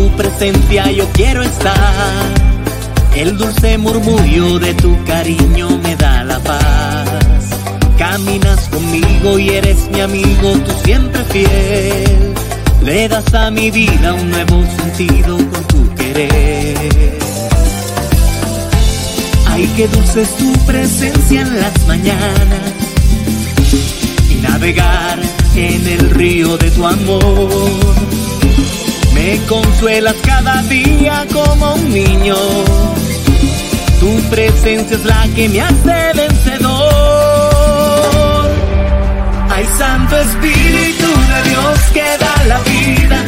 Tu presencia yo quiero estar. El dulce murmullo de tu cariño me da la paz. Caminas conmigo y eres mi amigo, tú siempre fiel. Le das a mi vida un nuevo sentido con tu querer. Ay, qué dulce es tu presencia en las mañanas y navegar en el río de tu amor. Me consuelas cada día como un niño. Tu presencia es la que me hace vencedor. Ay, Santo Espíritu de Dios que da la vida.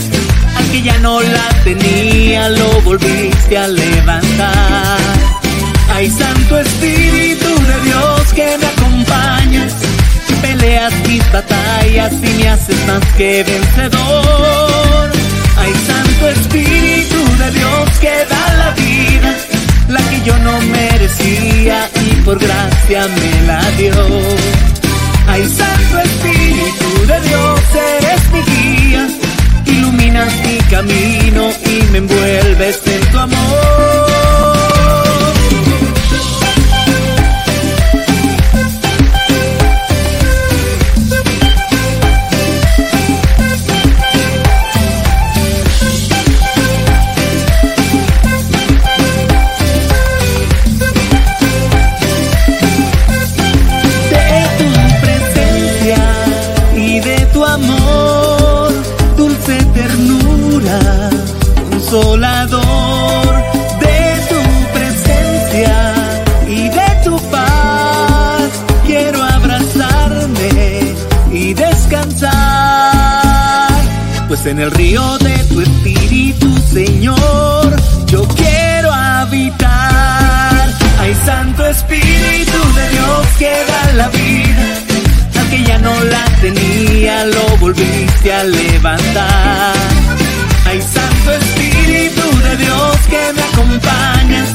Al que ya no la tenía, lo volviste a levantar. Ay, Santo Espíritu de Dios que me acompañas y peleas mis batallas y me haces más que vencedor. Santo Espíritu de Dios que da la vida, la que yo no merecía y por gracia me la dio. Ay, Santo Espíritu de Dios, eres mi guía, iluminas mi camino y me envuelves en tu amor. En el río de tu espíritu, Señor, yo quiero habitar. Ay, Santo Espíritu de Dios que da la vida, al que ya no la tenía, lo volviste a levantar. Ay, Santo Espíritu de Dios que me acompañas,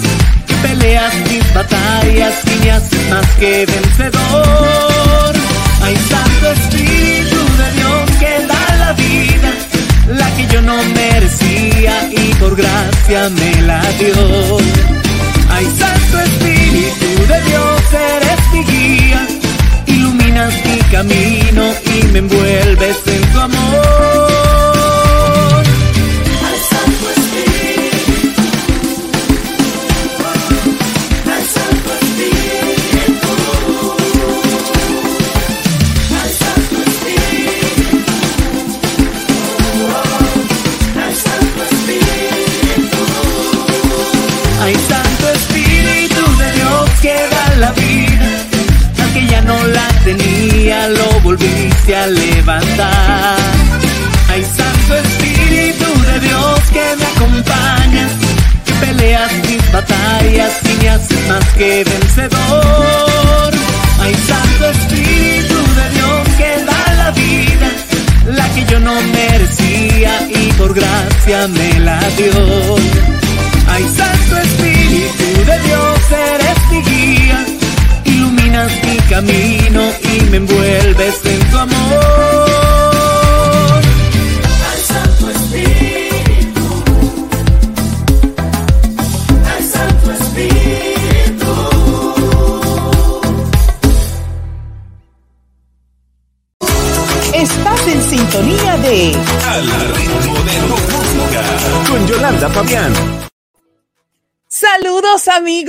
que peleas mis batallas y me haces más que vencedor. Ay, Santo Espíritu gracia me la dio. Ay, Santo Espíritu de Dios, eres mi guía, iluminas mi camino y me envuelves en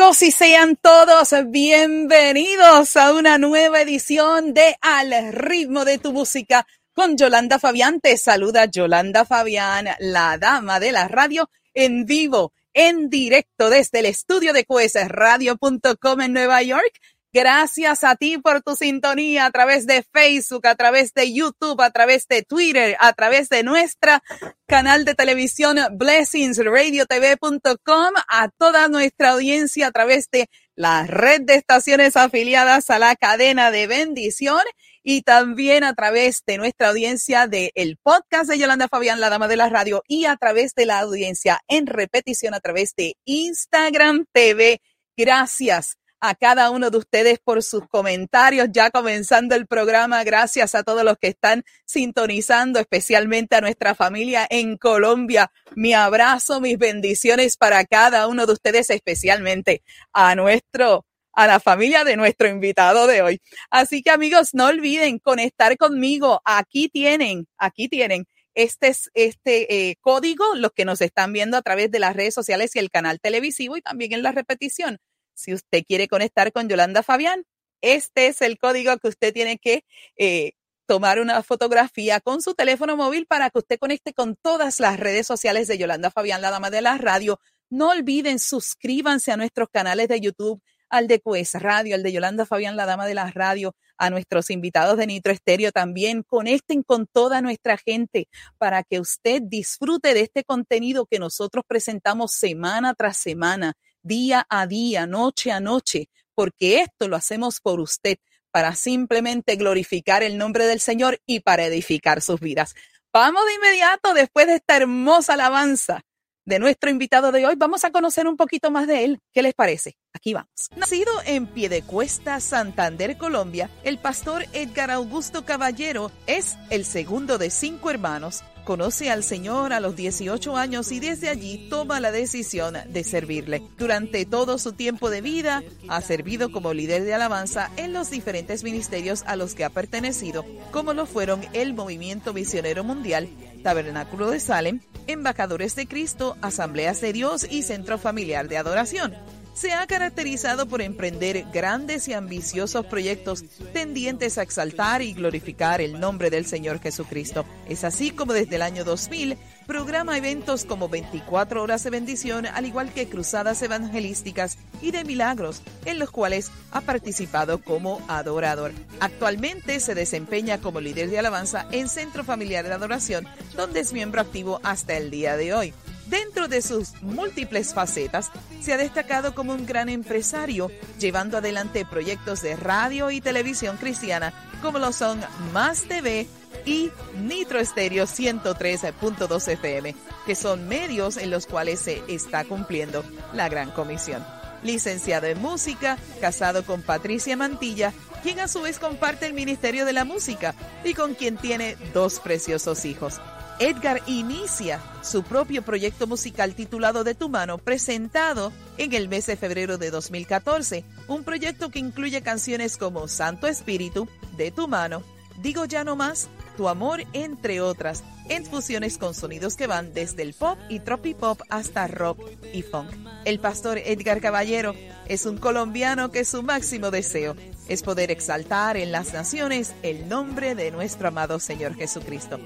Y sean todos bienvenidos a una nueva edición de Al ritmo de tu música con Yolanda Fabián. Te saluda Yolanda Fabián, la dama de la radio en vivo, en directo desde el estudio de Radio.com en Nueva York Gracias a ti por tu sintonía a través de Facebook, a través de YouTube, a través de Twitter, a través de nuestra canal de televisión blessingsradiotv.com, a toda nuestra audiencia a través de la red de estaciones afiliadas a la cadena de bendición y también a través de nuestra audiencia del el podcast de Yolanda Fabián, la dama de la radio, y a través de la audiencia en repetición a través de Instagram TV. Gracias a cada uno de ustedes por sus comentarios, ya comenzando el programa. Gracias a todos los que están sintonizando, especialmente a nuestra familia en Colombia. Mi abrazo, mis bendiciones para cada uno de ustedes, especialmente a nuestro a la familia de nuestro invitado de hoy. Así que amigos, no olviden conectar conmigo. Aquí tienen, aquí tienen este, este eh, código, los que nos están viendo a través de las redes sociales y el canal televisivo y también en la repetición. Si usted quiere conectar con Yolanda Fabián, este es el código que usted tiene que eh, tomar una fotografía con su teléfono móvil para que usted conecte con todas las redes sociales de Yolanda Fabián, la dama de la radio. No olviden, suscríbanse a nuestros canales de YouTube, al de Pues Radio, al de Yolanda Fabián, la dama de la radio, a nuestros invitados de Nitro Estéreo también. Conecten con toda nuestra gente para que usted disfrute de este contenido que nosotros presentamos semana tras semana día a día, noche a noche, porque esto lo hacemos por usted, para simplemente glorificar el nombre del Señor y para edificar sus vidas. Vamos de inmediato, después de esta hermosa alabanza de nuestro invitado de hoy, vamos a conocer un poquito más de él. ¿Qué les parece? Aquí vamos. Nacido en Piedecuesta, Santander, Colombia, el pastor Edgar Augusto Caballero es el segundo de cinco hermanos Conoce al Señor a los 18 años y desde allí toma la decisión de servirle. Durante todo su tiempo de vida ha servido como líder de alabanza en los diferentes ministerios a los que ha pertenecido, como lo fueron el Movimiento Misionero Mundial, Tabernáculo de Salem, Embajadores de Cristo, Asambleas de Dios y Centro Familiar de Adoración se ha caracterizado por emprender grandes y ambiciosos proyectos tendientes a exaltar y glorificar el nombre del Señor Jesucristo. Es así como desde el año 2000 programa eventos como 24 horas de bendición, al igual que cruzadas evangelísticas y de milagros, en los cuales ha participado como adorador. Actualmente se desempeña como líder de alabanza en Centro Familiar de Adoración, donde es miembro activo hasta el día de hoy. Dentro de sus múltiples facetas, se ha destacado como un gran empresario, llevando adelante proyectos de radio y televisión cristiana, como lo son Más TV y Nitro Estéreo 113.2 FM, que son medios en los cuales se está cumpliendo la gran comisión. Licenciado en música, casado con Patricia Mantilla, quien a su vez comparte el Ministerio de la Música y con quien tiene dos preciosos hijos. Edgar inicia su propio proyecto musical titulado De tu mano, presentado en el mes de febrero de 2014, un proyecto que incluye canciones como Santo Espíritu, De tu mano, Digo ya no más, Tu amor, entre otras, en fusiones con sonidos que van desde el pop y tropipop hasta rock y funk. El pastor Edgar Caballero es un colombiano que su máximo deseo es poder exaltar en las naciones el nombre de nuestro amado Señor Jesucristo.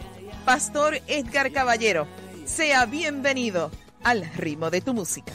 Pastor Edgar Caballero. Sea bienvenido al ritmo de tu música.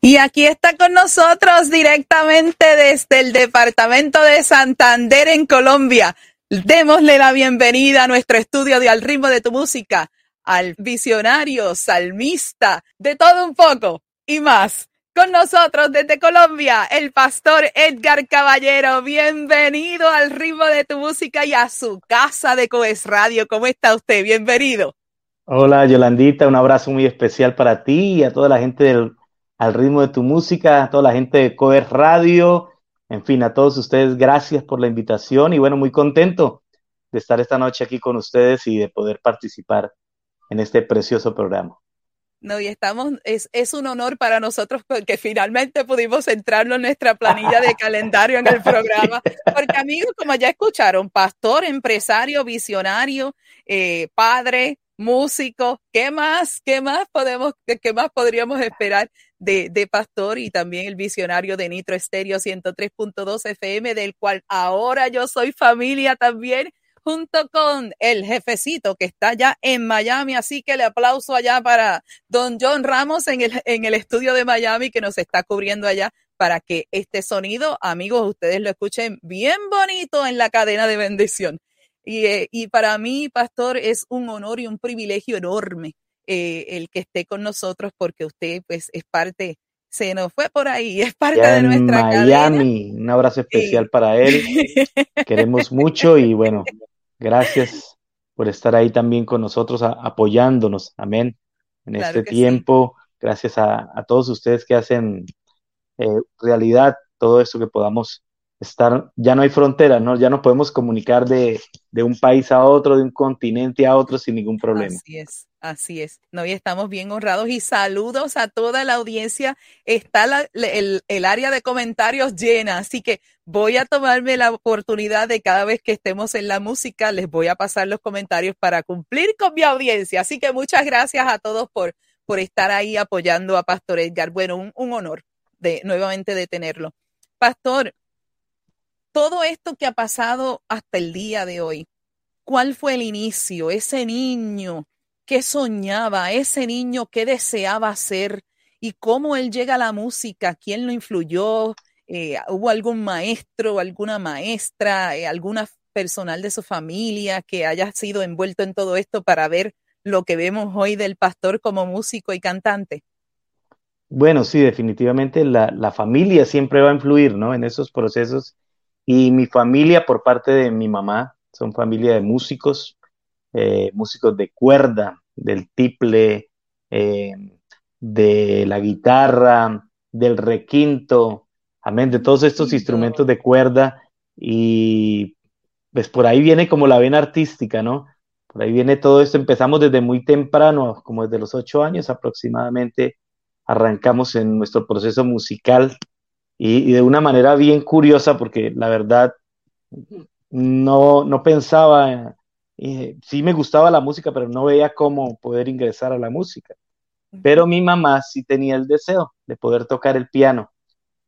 Y aquí está con nosotros directamente desde el departamento de Santander en Colombia. Démosle la bienvenida a nuestro estudio de Al ritmo de tu música, al visionario, salmista, de todo un poco y más. Con nosotros desde Colombia, el pastor Edgar Caballero. Bienvenido al ritmo de tu música y a su casa de Coes Radio. ¿Cómo está usted? Bienvenido. Hola Yolandita, un abrazo muy especial para ti y a toda la gente del al ritmo de tu música, a toda la gente de Coes Radio, en fin, a todos ustedes, gracias por la invitación y bueno, muy contento de estar esta noche aquí con ustedes y de poder participar en este precioso programa. No, y estamos, es, es un honor para nosotros porque finalmente pudimos entrarlo en nuestra planilla de calendario en el programa. Porque amigos, como ya escucharon, pastor, empresario, visionario, eh, padre, músico. ¿Qué más? ¿Qué más podemos, qué más podríamos esperar de, de Pastor y también el visionario de Nitro Estéreo 103.2 FM, del cual ahora yo soy familia también? Junto con el jefecito que está ya en Miami. Así que le aplauso allá para don John Ramos en el, en el estudio de Miami que nos está cubriendo allá para que este sonido, amigos, ustedes lo escuchen bien bonito en la cadena de bendición. Y, eh, y para mí, pastor, es un honor y un privilegio enorme eh, el que esté con nosotros porque usted pues es parte, se nos fue por ahí, es parte de nuestra Miami, un abrazo especial para él. Queremos mucho y bueno, gracias por estar ahí también con nosotros apoyándonos, amén, en este tiempo. Gracias a, a, todos ustedes que hacen eh, realidad todo esto que podamos estar, ya no hay frontera, ¿no? Ya no podemos comunicar de, de, un país a otro, de un continente a otro sin ningún problema. Así es, así es. No, y estamos bien honrados y saludos a toda la audiencia. Está el, área de comentarios llena, así que voy a tomarme la oportunidad de cada vez que estemos en la música, les voy a pasar los comentarios para cumplir con mi audiencia. Así que muchas gracias a todos por, por estar ahí apoyando a Pastor Edgar. Bueno, un, un honor de nuevamente de tenerlo. Pastor, todo esto que ha pasado hasta el día de hoy, ¿cuál fue el inicio? Ese niño que soñaba, ese niño que deseaba ser y cómo él llega a la música, quién lo influyó, eh, hubo algún maestro, alguna maestra, eh, alguna personal de su familia que haya sido envuelto en todo esto para ver lo que vemos hoy del pastor como músico y cantante. Bueno, sí, definitivamente la, la familia siempre va a influir, ¿no? En esos procesos y mi familia, por parte de mi mamá, son familia de músicos, eh, músicos de cuerda, del tiple, eh, de la guitarra, del requinto, amén, de todos estos instrumentos de cuerda. Y pues por ahí viene como la vena artística, ¿no? Por ahí viene todo esto. Empezamos desde muy temprano, como desde los ocho años aproximadamente, arrancamos en nuestro proceso musical y, de una manera bien curiosa, porque la verdad no, no pensaba, eh, sí me gustaba la música, pero no veía cómo poder ingresar a la música. Pero mi mamá sí tenía el deseo de poder tocar el piano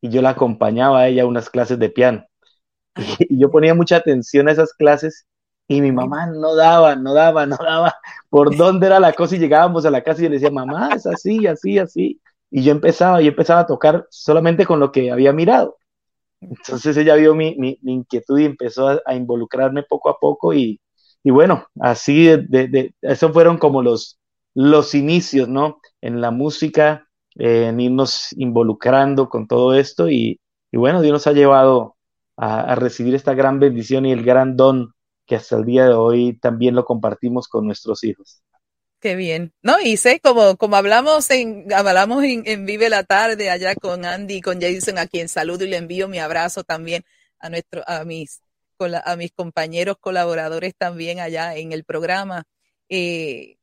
y yo la acompañaba a ella a unas clases de piano. Y yo ponía mucha atención a esas clases y mi mamá no daba, no daba, no daba por dónde era la cosa y llegábamos a la casa y yo le decía, mamá, es así, así, así. Y yo empezaba, yo empezaba a tocar solamente con lo que había mirado. Entonces ella vio mi, mi, inquietud y empezó a, involucrarme poco a poco y, y bueno, así de, de, eso fueron como los, los inicios, ¿no? En la música, en irnos involucrando con todo esto y, bueno, Dios nos ha llevado a, recibir esta gran bendición y el gran don que hasta el día de hoy también lo compartimos con nuestros hijos. Qué bien. No, y sé, como, como hablamos en, hablamos en, Vive la Tarde allá con Andy y con Jason, a quien saludo y le envío mi abrazo también a nuestro, a mis, a mis compañeros colaboradores también allá en el programa. Eh,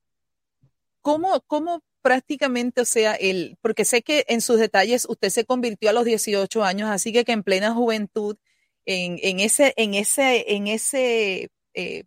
¿cómo, ¿Cómo prácticamente, o sea, el, porque sé que en sus detalles usted se convirtió a los 18 años, así que que en plena juventud, en, en ese, en ese, en ese, eh,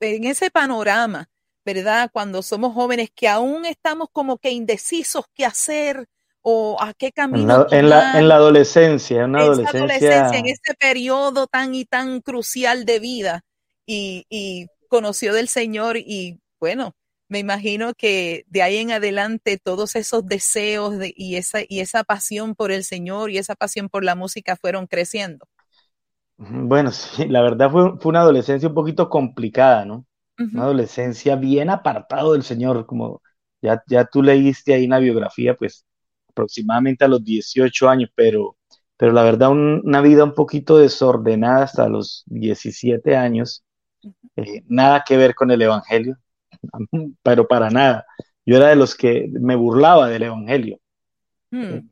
en ese panorama, ¿verdad? Cuando somos jóvenes que aún estamos como que indecisos qué hacer o a qué camino. En la, en la, adolescencia, en, adolescencia. en ese periodo tan y tan crucial de vida y, y conoció del Señor y bueno, me imagino que de ahí en adelante todos esos deseos de, y, esa, y esa pasión por el Señor y esa pasión por la música fueron creciendo. Bueno, sí, la verdad fue, fue una adolescencia un poquito complicada, ¿no? una adolescencia bien apartado del Señor, como ya, ya tú leíste ahí una biografía, pues aproximadamente a los 18 años, pero, pero la verdad una vida un poquito desordenada hasta los 17 años, eh, nada que ver con el Evangelio, pero para nada. Yo era de los que me burlaba del Evangelio, hmm. eh,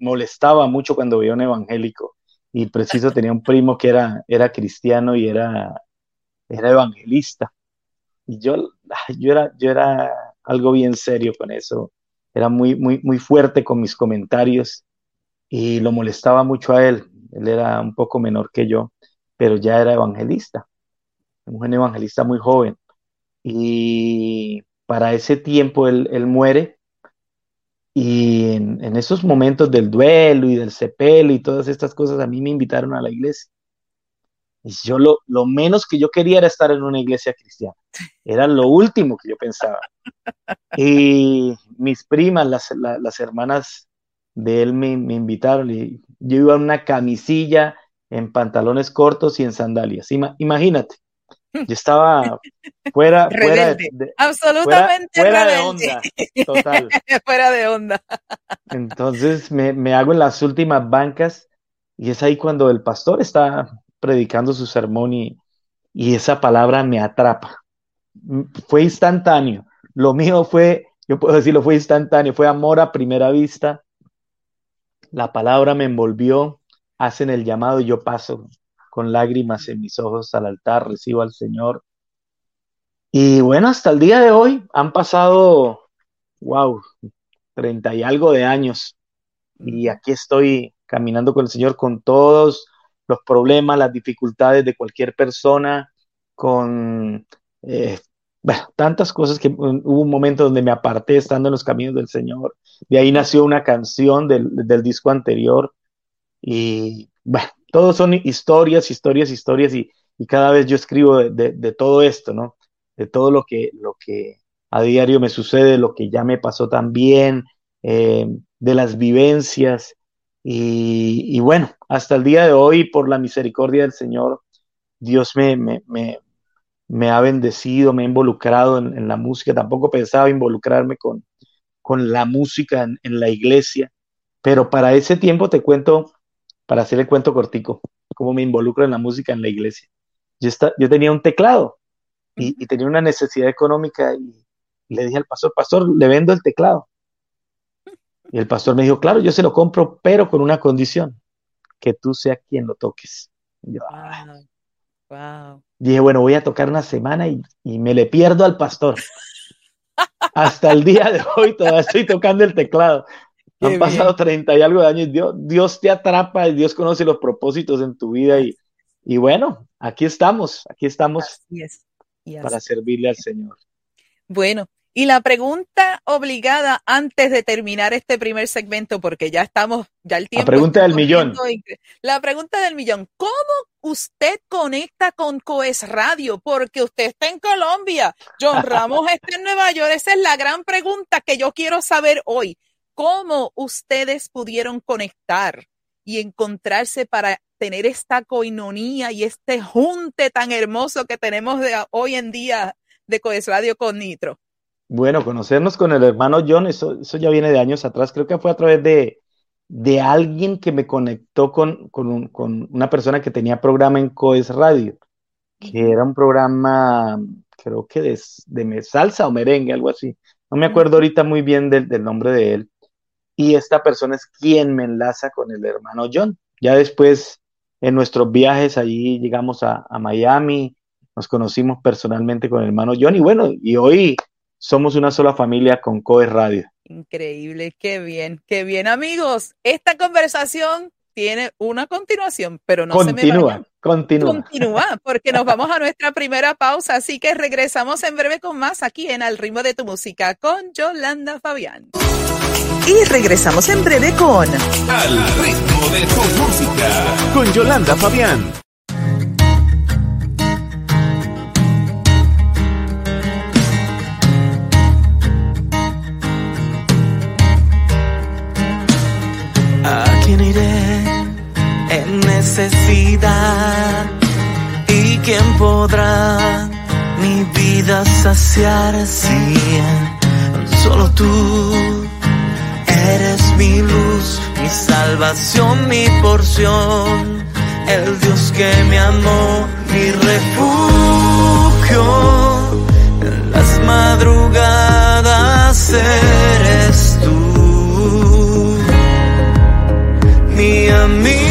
molestaba mucho cuando veía un evangélico y preciso tenía un primo que era, era cristiano y era, era evangelista y yo, yo, era, yo era algo bien serio con eso, era muy, muy, muy fuerte con mis comentarios y lo molestaba mucho a él. Él era un poco menor que yo, pero ya era evangelista, un evangelista muy joven. Y, para ese tiempo él, él muere y en, en, esos momentos del duelo y del sepelio y todas estas cosas a mí me invitaron a la iglesia. Y yo lo, lo menos que yo quería era estar en una iglesia cristiana. Era lo último que yo pensaba. Y mis primas, las, las, las hermanas de él me, me, invitaron y yo iba en una camisilla, en pantalones cortos y en sandalias. Ima, imagínate, yo estaba fuera, fuera de, de, absolutamente fuera, fuera de onda, total. fuera de onda. Entonces me, me, hago en las últimas bancas y es ahí cuando el pastor está predicando su sermón y, y esa palabra me atrapa. Fue instantáneo. Lo mío fue, yo puedo decirlo, fue instantáneo, fue amor a primera vista. La palabra me envolvió, hacen el llamado y yo paso con lágrimas en mis ojos al altar, recibo al Señor. Y bueno, hasta el día de hoy han pasado, wow, treinta y algo de años. Y aquí estoy caminando con el Señor con todos los problemas, las dificultades de cualquier persona, con eh, bueno, tantas cosas que hubo un momento donde me aparté estando en los caminos del Señor. De ahí nació una canción del, del disco anterior. Y bueno, todos son historias, historias, historias, y, y cada vez yo escribo de, de, de, todo esto, ¿no? De todo lo que, lo que a diario me sucede, lo que ya me pasó también, eh, de las vivencias. Y, y, bueno, hasta el día de hoy, por la misericordia del Señor, Dios me, me, me, me ha bendecido, me ha involucrado en, en, la música. Tampoco pensaba involucrarme con, con la música en, en la iglesia, pero para ese tiempo te cuento para hacer el cuento cortico, cómo me involucro en la música en la iglesia. Yo, está, yo tenía un teclado y, y, tenía una necesidad económica y, y, le dije al pastor, pastor, le vendo el teclado. Y el pastor me dijo, claro, yo se lo compro, pero con una condición, que tú seas quien lo toques. Y yo, wow. wow. Dije, bueno, voy a tocar una semana y, y me le pierdo al pastor. Hasta el día de hoy todavía estoy tocando el teclado. Qué Han pasado treinta y algo de años. Dios, Dios te atrapa y Dios conoce los propósitos en tu vida. Y, y bueno, aquí estamos, aquí estamos para servirle al Señor. Bueno, y la pregunta obligada antes de terminar este primer segmento, porque ya estamos, ya el tiempo. La pregunta del millón. La pregunta del millón. ¿Cómo usted conecta con Coes Radio? Porque usted está en Colombia. John Ramos está en Nueva York. Esa es la gran pregunta que yo quiero saber hoy cómo ustedes pudieron conectar y encontrarse para tener esta coinonía y este junte tan hermoso que tenemos de hoy en día de Coes Radio con Nitro. Bueno, conocernos con el hermano John, eso, eso ya viene de años atrás, creo que fue a través de, de alguien que me conectó con, con, un, con, una persona que tenía programa en Coes Radio, que era un programa, creo que de, de salsa o merengue, algo así. No me acuerdo ahorita muy bien del, del nombre de él y esta persona es quien me enlaza con el hermano John. Ya después, en nuestros viajes allí llegamos a, a, Miami, nos conocimos personalmente con el hermano John y bueno, y hoy somos una sola familia con Coe Radio. Increíble, qué bien, qué bien amigos. Esta conversación tiene una continuación, pero no continúa, se me vayan. Continúa, continúa, porque nos vamos a nuestra primera pausa, así que regresamos en breve con más aquí en Al ritmo de tu música con Yolanda Fabián. Y regresamos en breve con Al ritmo de tu música con Yolanda Fabián. Quién iré en necesidad? ¿Y quién podrá mi vida saciar si solo tú? Eres mi luz, mi salvación, mi porción, el Dios que me amó, mi refugio. En las madrugadas eres amigo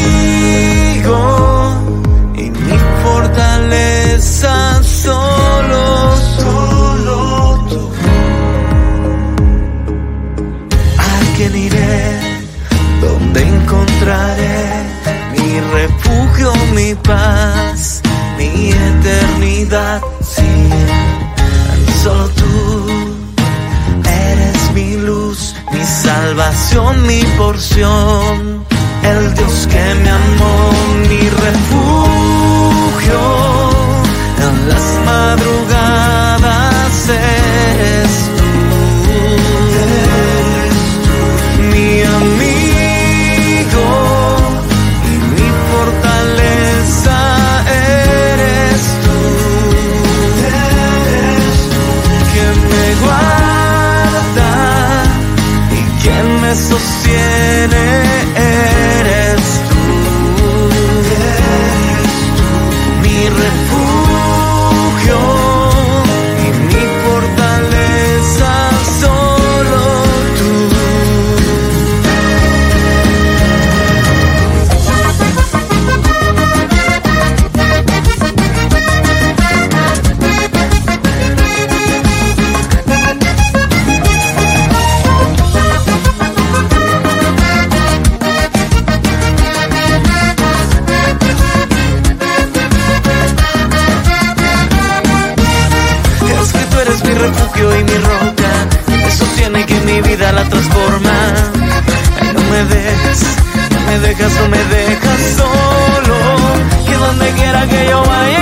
donde quiera que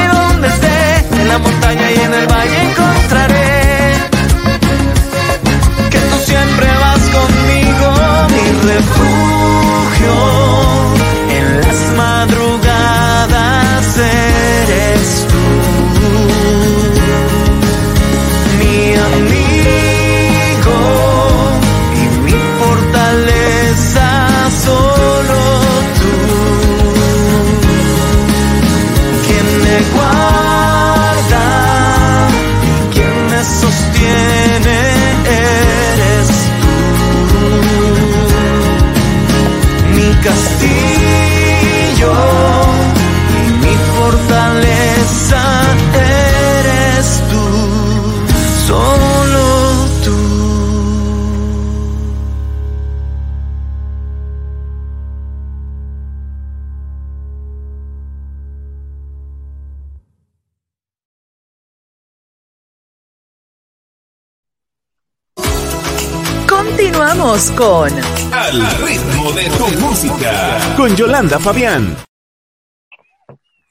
Con Al ritmo de tu música. Con Yolanda Fabián.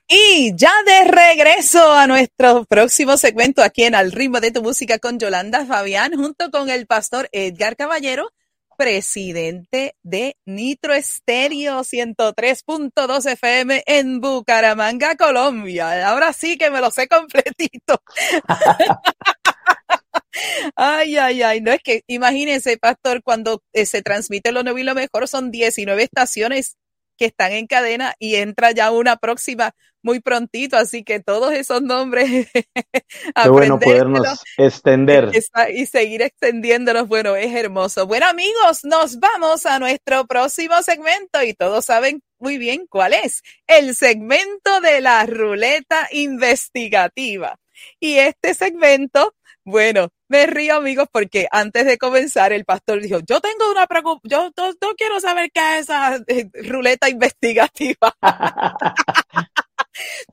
Y ya de regreso a nuestro próximo segmento aquí en Al ritmo de tu música con Yolanda Fabián, junto con el pastor Edgar Caballero, presidente de Nitro Estéreo 103.2 FM en Bucaramanga, Colombia. Ahora sí que me lo sé completito. Ay, ay, ay, no es que imagínense, pastor, cuando eh, se transmite lo nuevo y lo mejor, son 19 estaciones que están en cadena y entra ya una próxima muy prontito, así que todos esos nombres, Qué bueno podernos extender. y seguir extendiéndonos, bueno, es hermoso. Bueno, amigos, nos vamos a nuestro próximo segmento y todos saben muy bien cuál es, el segmento de la ruleta investigativa. Y este segmento, bueno, me río amigos porque antes de comenzar el pastor dijo, yo tengo una preocupación, yo no, no quiero saber qué es esa eh, ruleta investigativa.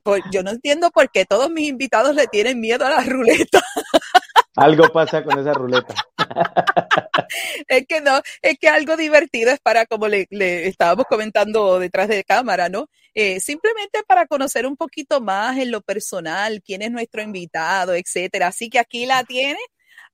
Pues yo no entiendo por qué todos mis invitados le tienen miedo a la ruleta. Algo pasa con esa ruleta. Es que no, es que algo divertido es para, como le, le estábamos comentando detrás de cámara, ¿no? Eh, simplemente para conocer un poquito más en lo personal, quién es nuestro invitado, etcétera. Así que aquí la tiene.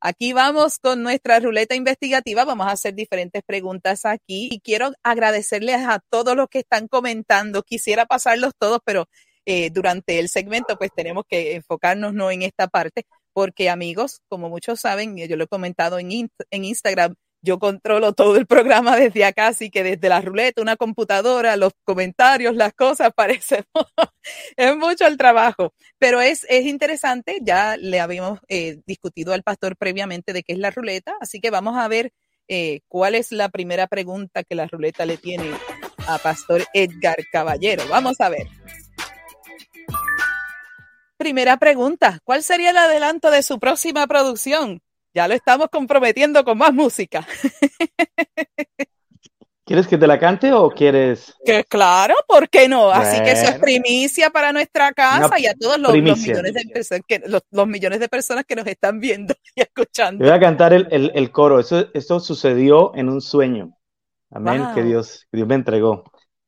Aquí vamos con nuestra ruleta investigativa. Vamos a hacer diferentes preguntas aquí y quiero agradecerles a todos los que están comentando. Quisiera pasarlos todos, pero eh, durante el segmento pues tenemos que enfocarnos no en esta parte porque amigos, como muchos saben, yo lo he comentado en, in- en Instagram, yo controlo todo el programa desde acá, así que desde la ruleta, una computadora, los comentarios, las cosas, parece, es mucho el trabajo, pero es, es interesante, ya le habíamos eh, discutido al pastor previamente de qué es la ruleta, así que vamos a ver eh, cuál es la primera pregunta que la ruleta le tiene a Pastor Edgar Caballero. Vamos a ver. Primera pregunta, ¿cuál sería el adelanto de su próxima producción? Ya lo estamos comprometiendo con más música. ¿Quieres que te la cante o quieres? Que claro, ¿por qué no? Así que eso es primicia para nuestra casa y a todos los, millones de personas que, los, millones de personas que nos están viendo y escuchando. voy a cantar el, coro. Eso, esto sucedió en un sueño. Amén. Que Dios, que Dios me entregó.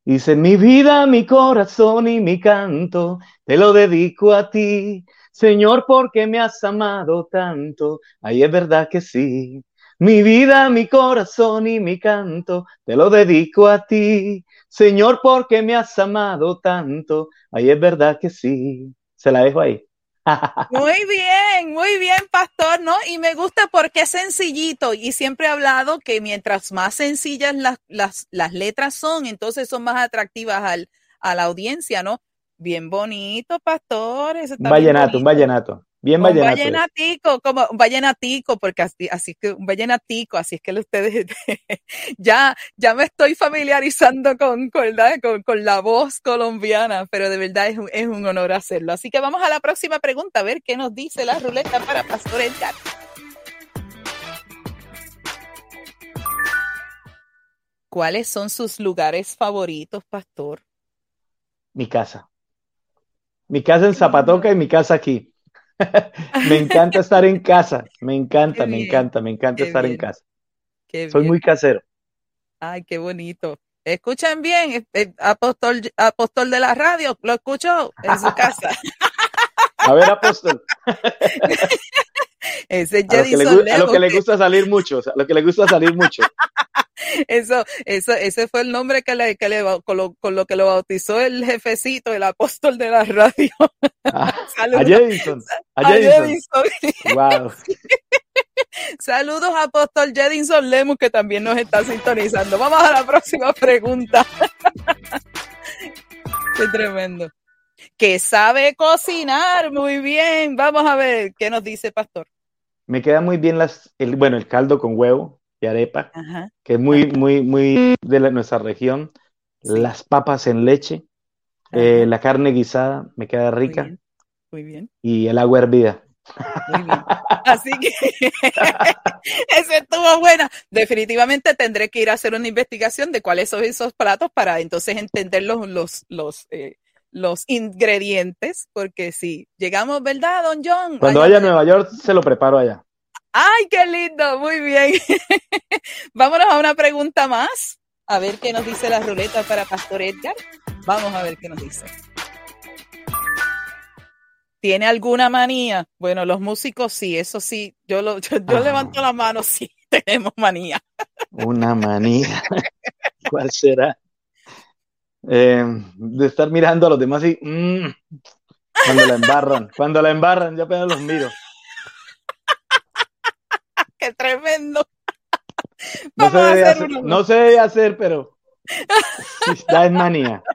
Dice, mi vida, mi corazón y mi canto, te lo dedico a ti. Señor, porque me has amado tanto. Ahí es verdad que sí. Mi vida, mi corazón y mi canto, te lo dedico a ti. Señor, porque me has amado tanto. Ahí es verdad que sí. Se la dejo ahí. Muy bien, muy bien, pastor, ¿no? Y me gusta porque es sencillito y siempre he hablado que mientras más sencillas las, las, las letras son, entonces son más atractivas al, a la audiencia, ¿no? Bien bonito, pastor. un vallenato, un vallenato. Bien un vallenatico, como un vallenatico, porque así, así que un vallenatico, así es que ustedes ya, ya me estoy familiarizando con, con, con, la voz colombiana, pero de verdad es un, es un honor hacerlo. Así que vamos a la próxima pregunta, a ver qué nos dice la ruleta para Pastor Edgar. ¿Cuáles son sus lugares favoritos, Pastor? Mi casa. Mi casa en Zapatoca y mi casa aquí. me encanta estar en casa, me encanta, me encanta, me encanta estar en casa. Soy muy casero. Ay, qué bonito. Escuchen bien, apóstol, apóstol de la radio, lo escucho en su casa. A ver, apóstol. Ese a lo, que le, gusta salir mucho, a lo que le gusta salir mucho. Eso, eso, ese fue el nombre que le, que le con, lo, con, lo, que lo bautizó el jefecito, el apóstol de la radio. Ah, a Jedinson. A Jedinson. Wow. Saludos, apóstol Jedinson Lemus, que también nos está sintonizando. Vamos a la próxima pregunta. Qué tremendo. Que sabe cocinar muy bien. Vamos a ver qué nos dice, pastor. Me queda muy bien las, el, bueno, el caldo con huevo arepa, que es muy, muy, muy de nuestra región. Las papas en leche, eh, la carne guisada, me queda rica. Muy bien. Y el agua hervida. Muy bien. Así que ese estuvo buena. Definitivamente tendré que ir a hacer una investigación de cuáles son esos platos para entonces entender los, los, los, eh, los ingredientes, porque si llegamos, ¿verdad, don John? Cuando vaya a Nueva York, se lo preparo allá. ¡Ay, qué lindo! Muy bien. Vámonos a una pregunta más. A ver qué nos dice la ruleta para Pastor Edgar. Vamos a ver qué nos dice. ¿Tiene alguna manía? Bueno, los músicos sí, eso sí. Yo, lo, yo, ah. levanto la mano, sí, tenemos manía. Una manía. ¿Cuál será? Eh, de estar mirando a los demás y mm, cuando la embarran, cuando la embarran, yo apenas los miro tremendo. no, se debe hacer, no se hacer, pero está en manía.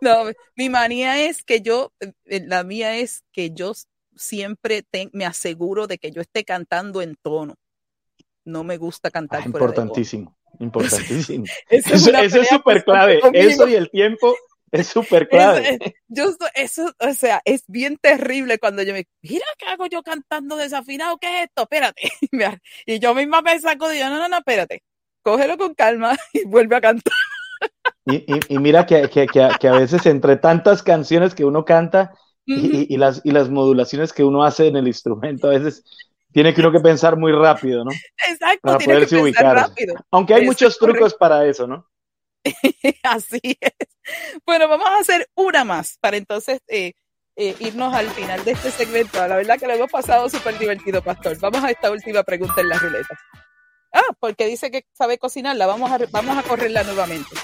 No, mi manía es que yo, eh, la mía es que yo siempre me aseguro de que yo esté cantando en tono. No me gusta cantar. Ah, importantísimo, importantísimo. eso, es súper clave. Eso y el tiempo es súper clave. yo, eso, o sea, es bien terrible cuando yo me, mira, ¿qué hago yo cantando desafinado? ¿Qué es esto? Espérate. Y yo misma me saco y yo, no, no, no, espérate. Cógelo con calma y vuelve a cantar. Y, y, mira que, que, que, a, veces entre tantas canciones que uno canta y, las, y las modulaciones que uno hace en el instrumento, a veces tiene que uno que pensar muy rápido, ¿no? Exacto, para poderse ubicar. Rápido. Aunque hay muchos trucos para eso, ¿no? Así es. Bueno, vamos a hacer una más para entonces eh, eh, irnos al final de este segmento. La verdad que lo hemos pasado súper divertido, Pastor. Vamos a esta última pregunta en la ruleta. Ah, porque dice que sabe cocinarla. Vamos a, vamos a correrla nuevamente.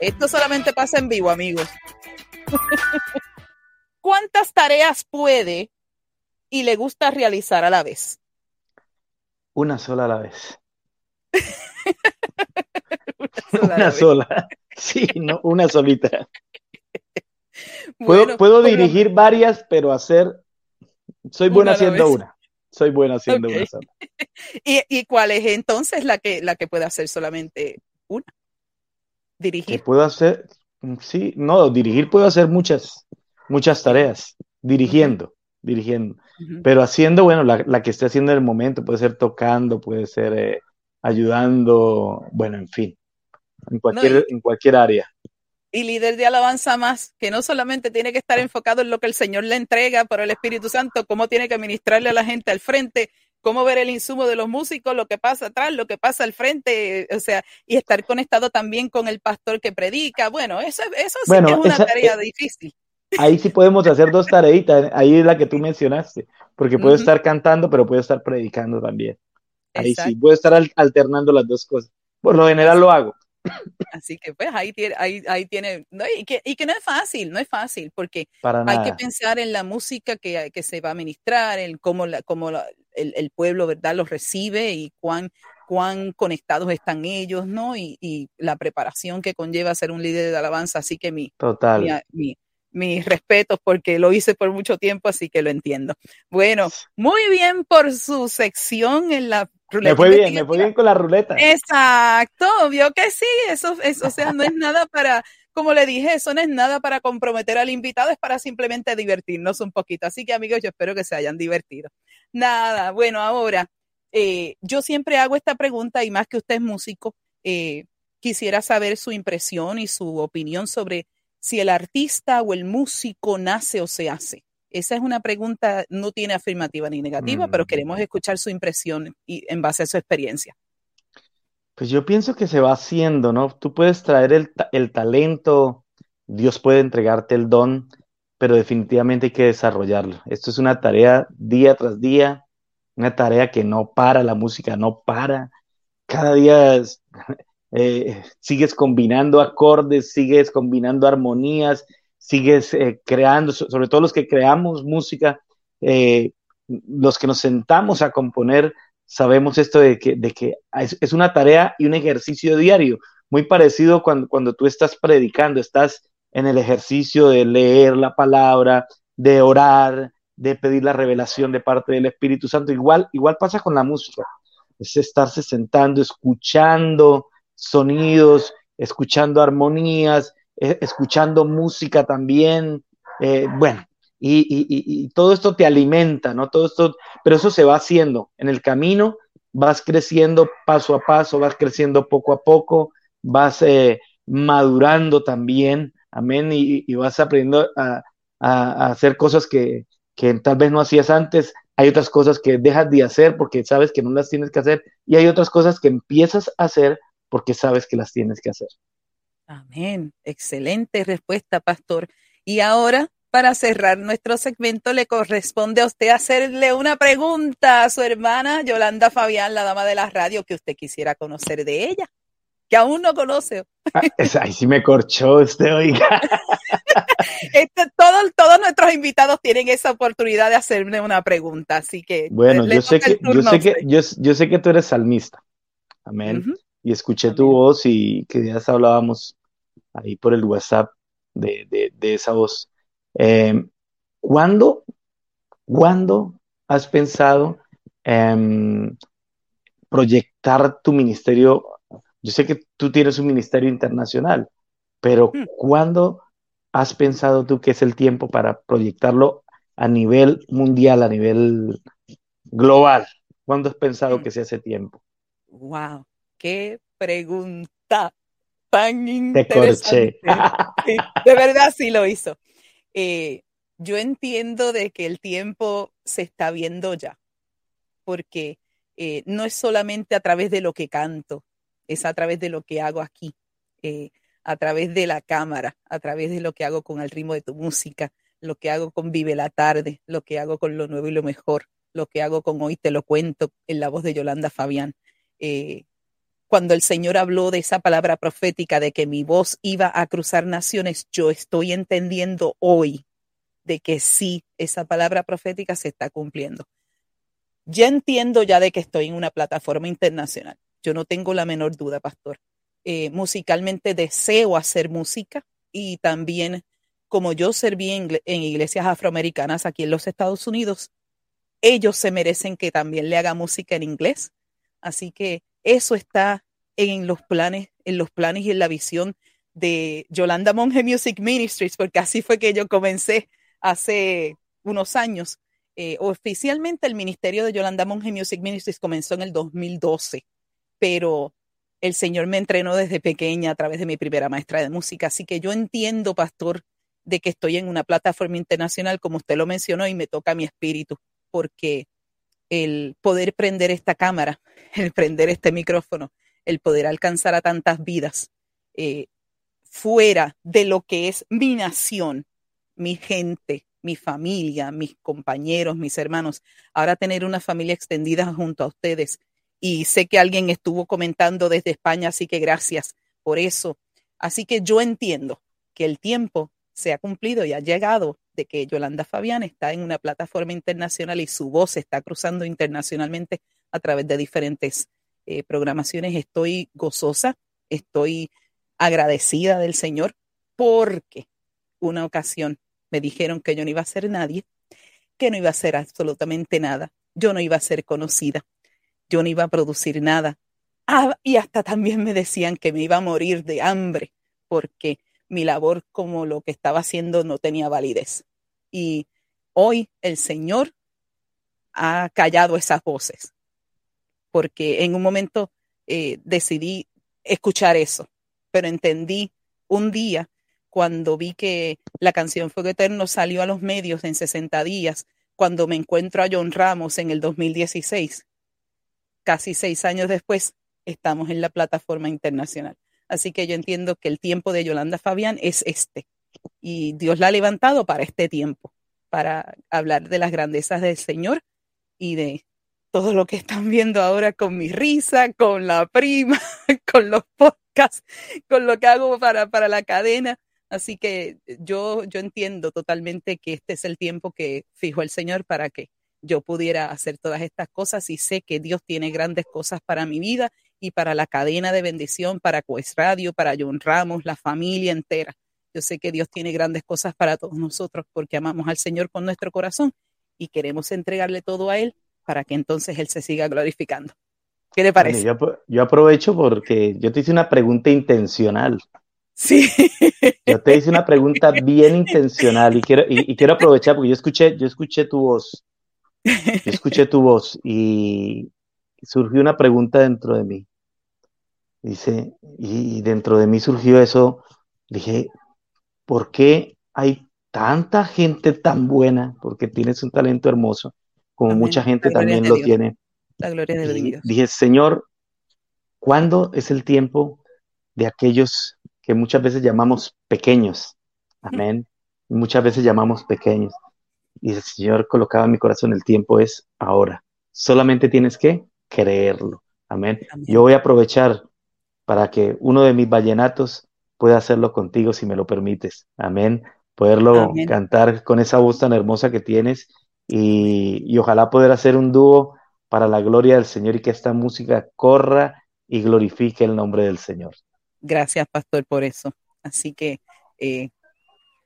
Esto solamente pasa en vivo, amigos. ¿Cuántas tareas puede y le gusta realizar a la vez? Una sola a la vez. una sola. Sí, no, una solita. puedo, dirigir varias, pero hacer. Soy buena haciendo una. Soy buena haciendo una sola. ¿Y, cuál es entonces la que, la que puede hacer solamente una? Dirigir. puedo hacer. Sí, no, dirigir puedo hacer muchas, muchas tareas. Dirigiendo, dirigiendo. Pero haciendo, bueno, la, que esté haciendo en el momento, puede ser tocando, puede ser eh, ayudando, bueno, en fin. en cualquier, en cualquier área. Y líder de alabanza más, que no solamente tiene que estar enfocado en lo que el Señor le entrega por el Espíritu Santo, cómo tiene que ministrarle a la gente al frente, cómo ver el insumo de los músicos, lo que pasa atrás, lo que pasa al frente, o sea, y estar conectado también con el pastor que predica. Bueno, eso, eso sí es una tarea eh, difícil. Ahí sí podemos hacer dos tareitas, ahí es la que tú mencionaste, porque puedo estar cantando, pero puedo estar predicando también. Ahí sí, puedo estar alternando las dos cosas. Por lo general lo hago. Así que pues ahí tiene, ahí, ahí tiene, y, que, y que no es fácil, no es fácil, porque hay que pensar en la música que, que se va a ministrar, en cómo, la, cómo la, el, el, pueblo, ¿verdad?, los recibe y cuán, cuán conectados están ellos, ¿no? Y, y la preparación que conlleva ser un líder de alabanza, así que mi, Total. mi, mis respetos porque lo hice por mucho tiempo, así que lo entiendo. Bueno, muy bien por su sección en la ruleta. Me fue bien, me fue bien con la ruleta. Exacto, vio que sí, eso, eso, o sea, no es nada para, como le dije, eso no es nada para comprometer al invitado, es para simplemente divertirnos un poquito. Así que amigos, yo espero que se hayan divertido. Nada, bueno, ahora, eh, yo siempre hago esta pregunta y más que usted es músico, eh, quisiera saber su impresión y su opinión sobre si el artista o el músico nace o se hace. Esa es una pregunta, no tiene afirmativa ni negativa, pero mm. queremos escuchar su impresión y en base a su experiencia. Pues yo pienso que se va haciendo, ¿no? Tú puedes traer el, el talento, Dios puede entregarte el don, pero definitivamente hay que desarrollarlo. Esto es una tarea día tras día, una tarea que no para, la música no para. Cada día es, eh, sigues combinando acordes, sigues combinando armonías, sigues eh, creando, sobre todo los que creamos música, eh, los que nos sentamos a componer, sabemos esto de que, de que es, una tarea y un ejercicio diario, muy parecido cuando, cuando tú estás predicando, estás en el ejercicio de leer la palabra, de orar, de pedir la revelación de parte del Espíritu Santo. Igual, igual pasa con la música, es estarse sentando, escuchando, sonidos, escuchando armonías, eh, escuchando música también. Eh, bueno, y, todo esto te alimenta, ¿no? Todo esto, pero eso se va haciendo en el camino, vas creciendo paso a paso, vas creciendo poco a poco, vas eh, madurando también, amén, y, vas aprendiendo a, hacer cosas que, que tal vez no hacías antes, hay otras cosas que dejas de hacer porque sabes que no las tienes que hacer, y hay otras cosas que empiezas a hacer porque sabes que las tienes que hacer. Amén. Excelente respuesta, pastor. Y ahora, para cerrar nuestro segmento, le corresponde a usted hacerle una pregunta a su hermana Yolanda Fabián, la dama de la radio, que usted quisiera conocer de ella, que aún no conoce. Ah, ahí sí me corchó usted, oiga. Este, todos, nuestros invitados tienen esa oportunidad de hacerle una pregunta, así que. Bueno, yo sé que, yo sé que, yo, sé que tú eres salmista. Amén y escuché tu voz y que ya hablábamos ahí por el WhatsApp de, esa voz. Eh, ¿cuándo, has pensado en proyectar tu ministerio? Yo sé que tú tienes un ministerio internacional, pero hmm. ¿cuándo has pensado tú que es el tiempo para proyectarlo a nivel mundial, a nivel global? ¿Cuándo has pensado hmm. que sea ese tiempo? Wow, qué pregunta tan interesante. de verdad sí lo hizo. Eh, yo entiendo de que el tiempo se está viendo ya, porque eh, no es solamente a través de lo que canto, es a través de lo que hago aquí, eh, a través de la cámara, a través de lo que hago con el ritmo de tu música, lo que hago con Vive la Tarde, lo que hago con lo nuevo y lo mejor, lo que hago con Hoy Te lo cuento en la voz de Yolanda Fabián cuando el Señor habló de esa palabra profética de que mi voz iba a cruzar naciones, yo estoy entendiendo hoy de que sí, esa palabra profética se está cumpliendo. Ya entiendo ya de que estoy en una plataforma internacional. Yo no tengo la menor duda, pastor. Eh, musicalmente deseo hacer música y también como yo serví en, en iglesias afroamericanas aquí en los Estados Unidos, ellos se merecen que también le haga música en inglés. Así que eso está en los planes, en los planes y en la visión de Yolanda Monge Music Ministries, porque así fue que yo comencé hace unos años. Eh, oficialmente el ministerio de Yolanda Monge Music Ministries comenzó en el 2012, pero el Señor me entrenó desde pequeña a través de mi primera maestra de música, así que yo entiendo, pastor, de que estoy en una plataforma internacional, como usted lo mencionó, y me toca mi espíritu, porque el poder prender esta cámara, el prender este micrófono, el poder alcanzar a tantas vidas eh, fuera de lo que es mi nación, mi gente, mi familia, mis compañeros, mis hermanos. Ahora tener una familia extendida junto a ustedes. Y sé que alguien estuvo comentando desde España, así que gracias por eso. Así que yo entiendo que el tiempo se ha cumplido y ha llegado de que Yolanda Fabián está en una plataforma internacional y su voz se está cruzando internacionalmente a través de diferentes eh, programaciones. Estoy gozosa, estoy agradecida del Señor porque una ocasión me dijeron que yo no iba a ser nadie, que no iba a ser absolutamente nada, yo no iba a ser conocida, yo no iba a producir nada. Ah, y hasta también me decían que me iba a morir de hambre porque mi labor como lo que estaba haciendo no tenía validez. Y hoy el Señor ha callado esas voces, porque en un momento eh, decidí escuchar eso, pero entendí un día cuando vi que la canción Fuego Eterno salió a los medios en 60 días, cuando me encuentro a John Ramos en el 2016. Casi seis años después, estamos en la plataforma internacional. Así que yo entiendo que el tiempo de Yolanda Fabián es este. Y Dios la ha levantado para este tiempo, para hablar de las grandezas del Señor y de todo lo que están viendo ahora con mi risa, con la prima, con los podcasts, con lo que hago para, para la cadena. Así que yo, yo entiendo totalmente que este es el tiempo que fijó el Señor para que yo pudiera hacer todas estas cosas y sé que Dios tiene grandes cosas para mi vida y para la cadena de bendición, para Quest Radio, para John Ramos, la familia entera. Yo sé que Dios tiene grandes cosas para todos nosotros porque amamos al Señor con nuestro corazón y queremos entregarle todo a Él para que entonces Él se siga glorificando. ¿Qué le parece? yo, yo, aprovecho porque yo te hice una pregunta intencional. Sí. Yo te hice una pregunta bien intencional y quiero, y, y quiero aprovechar porque yo escuché, yo escuché tu voz. Yo escuché tu voz y surgió una pregunta dentro de mí. Dice, y dentro de mí surgió eso, dije, ¿por qué hay tanta gente tan buena? Porque tienes un talento hermoso, como mucha gente también lo tiene. La gloria de Dios. Dije, Señor, ¿cuándo es el tiempo de aquellos que muchas veces llamamos pequeños? Amén. Muchas veces llamamos pequeños. Y el Señor colocaba en mi corazón, el tiempo es ahora. Solamente tienes que creerlo. Amén. Yo voy a aprovechar para que uno de mis vallenatos pueda hacerlo contigo si me lo permites. Amén. Poderlo cantar con esa voz tan hermosa que tienes y, y ojalá poder hacer un dúo para la gloria del Señor y que esta música corra y glorifique el nombre del Señor. Gracias, pastor, por eso. Así que, eh,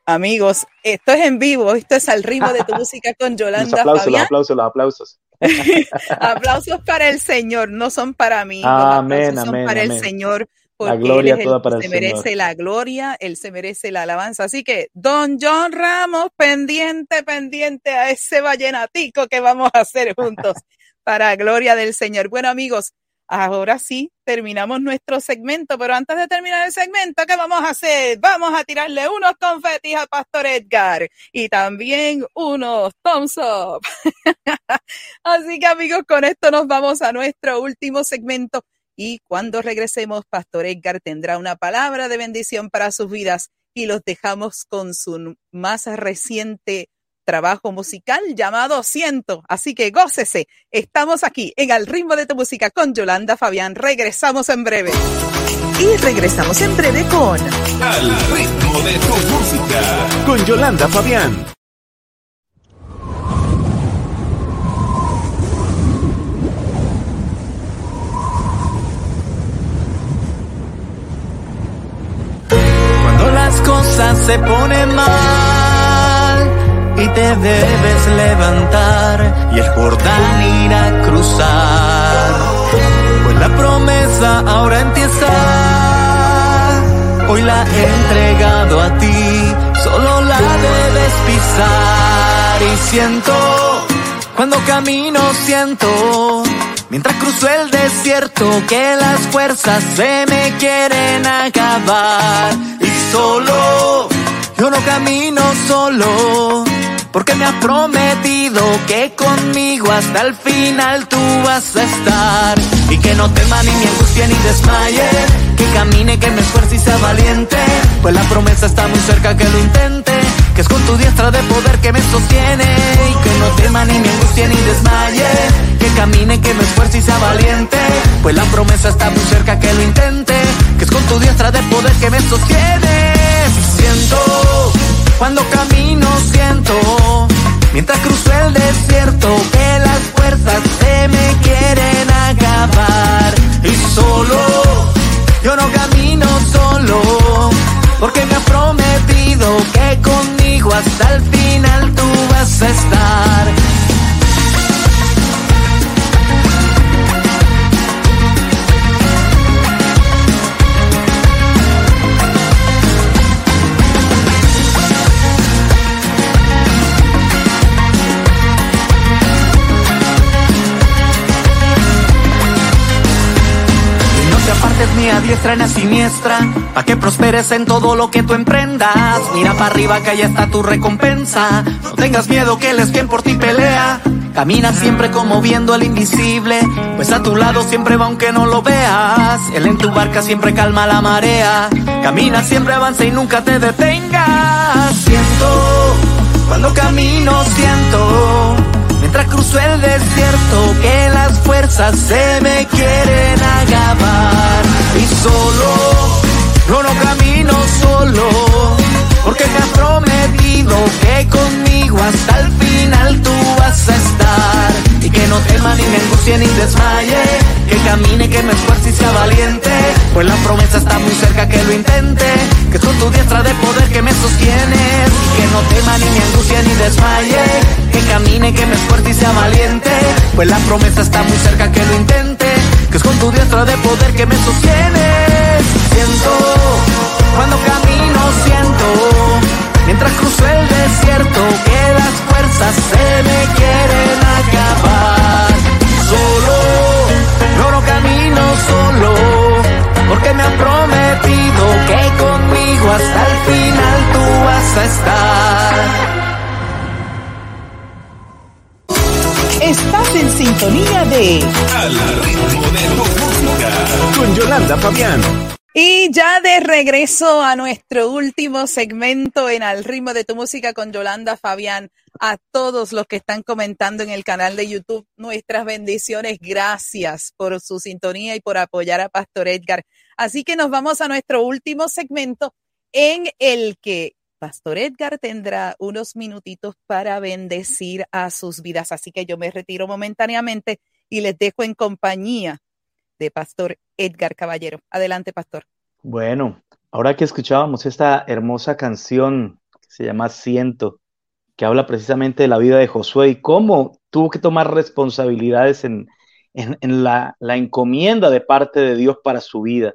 amigos, esto es en vivo, esto es al ritmo de tu música con Yolanda. Los aplausos, Fabián. los aplausos, los aplausos. aplausos para el Señor, no son para mí. Amén, son amén, para amén. el Señor. La Porque gloria él es el toda que para el se merece la gloria, Él se merece la alabanza. Así que, Don John Ramos, pendiente, pendiente a ese vallenatico que vamos a hacer juntos para gloria del Señor. Bueno, amigos, ahora sí terminamos nuestro segmento, pero antes de terminar el segmento, ¿qué vamos a hacer? Vamos a tirarle unos confetis al Pastor Edgar y también unos thumbs up. Así que amigos, con esto nos vamos a nuestro último segmento y cuando regresemos, Pastor Edgar tendrá una palabra de bendición para sus vidas y los dejamos con su más reciente trabajo musical llamado Ciento. Así que gócese. Estamos aquí en Al ritmo de tu música con Yolanda Fabián. Regresamos en breve. Y regresamos en breve con Al ritmo de tu música. Con Yolanda Fabián. Cuando las cosas se ponen mal debes levantar y el Jordán ir a cruzar. Pues la promesa ahora empieza. Hoy la he entregado a ti, solo la debes pisar. Y siento, cuando camino siento Mientras cruzo el desierto que las fuerzas se me quieren acabar y solo yo no camino solo porque me has prometido que conmigo hasta el final tú vas a estar. Y que no tema ni me angustia ni desmaye. Que camine, que me esfuerce y sea valiente. Pues la promesa está muy cerca que lo intente. Que es con tu diestra de poder que me sostiene. Y que no tema ni me angustia ni desmaye. Que camine, que me esfuerce y sea valiente. Pues la promesa está muy cerca que lo intente. Que es con tu diestra de poder que me sostiene. Siento cuando camino siento, mientras cruzo el desierto, que las fuerzas se me quieren acabar. Y solo, yo no camino solo, porque me ha prometido que conmigo hasta el final tú vas a estar. A diestra ni a siniestra, pa' que prosperes en todo lo que tú emprendas. Mira para arriba que allá está tu recompensa. No tengas miedo que él es quien por ti pelea. Camina siempre como viendo el invisible, pues a tu lado siempre va aunque no lo veas. Él en tu barca siempre calma la marea. Camina siempre avanza y nunca te detengas. Siento, cuando camino siento Mientras cruzo el desierto que las fuerzas se me quieren acabar y solo, yo no camino solo, porque me has prometido que conmigo hasta el final tú vas a estar. Y que no tema ni me angustie ni desmaye, que camine, que me esfuerce y sea valiente, pues la promesa está muy cerca que lo intente, que con tu diestra de poder que me sostienes. Y que no tema ni me angustie ni desmaye, que camine, que me esfuerce y sea valiente, pues la promesa está muy cerca que lo intente, que es con tu diestra de poder que me sostienes. Siento, cuando camino siento, mientras cruzo el desierto, que las fuerzas se me quieren acabar. Solo, no camino solo, porque me han prometido que conmigo hasta el final tú vas a estar. Estás en sintonía de Al ritmo de tu música con Yolanda Fabián. Y ya de regreso a nuestro último segmento en Al ritmo de tu música con Yolanda Fabián. A todos los que están comentando en el canal de YouTube, nuestras bendiciones. Gracias por su sintonía y por apoyar a Pastor Edgar. Así que nos vamos a nuestro último segmento en el que Pastor Edgar tendrá unos minutitos para bendecir a sus vidas. Así que yo me retiro momentáneamente y les dejo en compañía de Pastor Edgar Caballero. Adelante, Pastor. Bueno, ahora que escuchábamos esta hermosa canción que se llama Siento, que habla precisamente de la vida de Josué y cómo tuvo que tomar responsabilidades en, en, la encomienda de parte de Dios para su vida.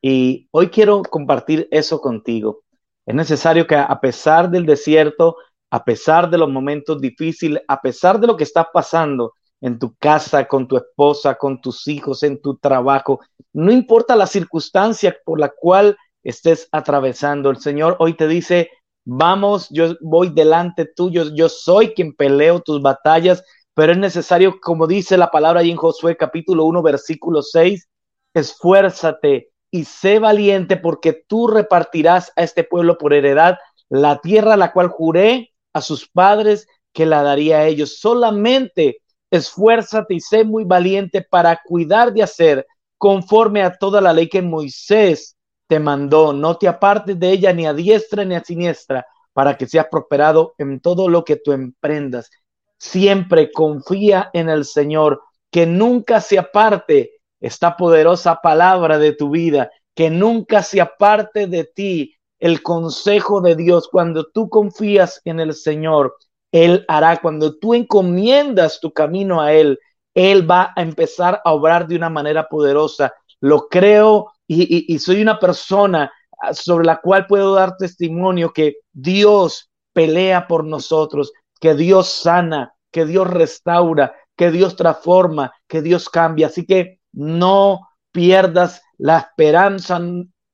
Y hoy quiero compartir eso contigo. Es necesario que a pesar del desierto, a pesar de los momentos difíciles, a pesar de lo que está pasando en tu casa, con tu esposa, con tus hijos, en tu trabajo, no importa la circunstancia por la cual estés atravesando, el Señor hoy te dice, vamos, yo voy delante tuyo, yo soy quien peleo tus batallas, pero es necesario, como dice la palabra ahí en Josué capítulo 1, versículo 6, esfuérzate y sé valiente porque tú repartirás a este pueblo por heredad la tierra a la cual juré a sus padres que la daría a ellos. Solamente esfuérzate y sé muy valiente para cuidar de hacer conforme a toda la ley que Moisés te mandó. No te apartes de ella ni a diestra ni a siniestra para que seas prosperado en todo lo que tú emprendas. Siempre confía en el Señor, que nunca se aparte esta poderosa palabra de tu vida, que nunca se aparte de ti el consejo de Dios. Cuando tú confías en el Señor, Él hará. Cuando tú encomiendas tu camino a Él, Él va a empezar a obrar de una manera poderosa. Lo creo y, y, soy una persona sobre la cual puedo dar testimonio que Dios pelea por nosotros, que Dios sana, que Dios restaura, que Dios transforma, que Dios cambia. Así que no pierdas la esperanza,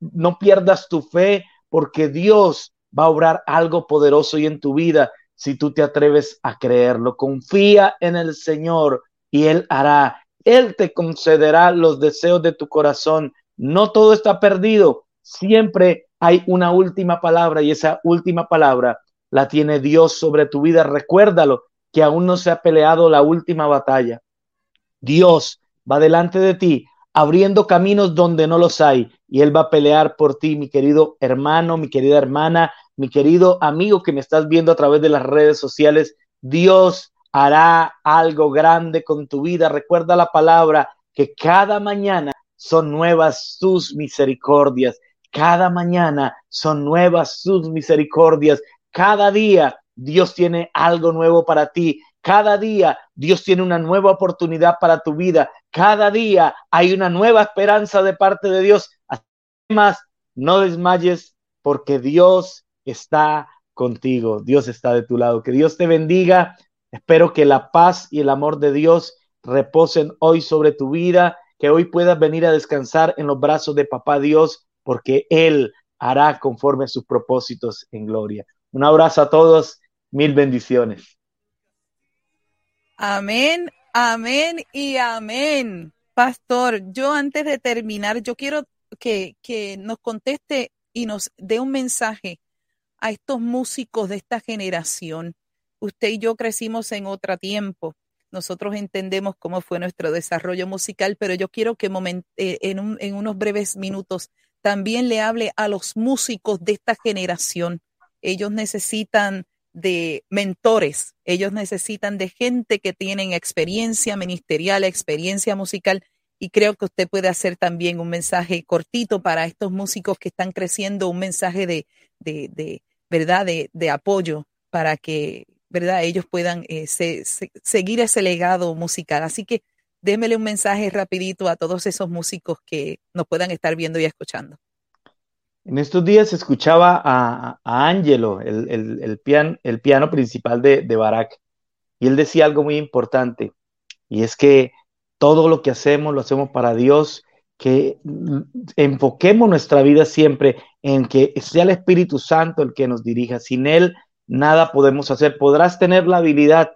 no pierdas tu fe, porque Dios va a obrar algo poderoso y en tu vida si tú te atreves a creerlo. Confía en el Señor y Él hará. Él te concederá los deseos de tu corazón. No todo está perdido. Siempre hay una última palabra y esa última palabra la tiene Dios sobre tu vida. Recuérdalo que aún no se ha peleado la última batalla. Dios va delante de ti abriendo caminos donde no los hay y Él va a pelear por ti, mi querido hermano, mi querida hermana, mi querido amigo que me estás viendo a través de las redes sociales. Dios hará algo grande con tu vida. Recuerda la palabra que cada mañana son nuevas sus misericordias. Cada mañana son nuevas sus misericordias. Cada día Dios tiene algo nuevo para ti. Cada día Dios tiene una nueva oportunidad para tu vida. Cada día hay una nueva esperanza de parte de Dios. Además, no desmayes porque Dios está contigo. Dios está de tu lado. Que Dios te bendiga. Espero que la paz y el amor de Dios reposen hoy sobre tu vida. Que hoy puedas venir a descansar en los brazos de Papá Dios porque Él hará conforme a sus propósitos en gloria. Un abrazo a todos. Mil bendiciones. Amén, amén y amén. Pastor, yo antes de terminar, yo quiero que, que nos conteste y nos dé un mensaje a estos músicos de esta generación. Usted y yo crecimos en otro tiempo. Nosotros entendemos cómo fue nuestro desarrollo musical, pero yo quiero que eh, en, en unos breves minutos también le hable a los músicos de esta generación. Ellos necesitan de mentores, ellos necesitan de gente que tienen experiencia ministerial, experiencia musical y creo que usted puede hacer también un mensaje cortito para estos músicos que están creciendo, un mensaje de, de, de verdad, de, de, apoyo para que, verdad, ellos puedan eh, seguir ese legado musical. Así que démele un mensaje rapidito a todos esos músicos que nos puedan estar viendo y escuchando. En estos días escuchaba a, Angelo, el, piano principal de, de Barak, y él decía algo muy importante, y es que todo lo que hacemos lo hacemos para Dios, que enfoquemos nuestra vida siempre en que sea el Espíritu Santo el que nos dirija. Sin Él nada podemos hacer. Podrás tener la habilidad,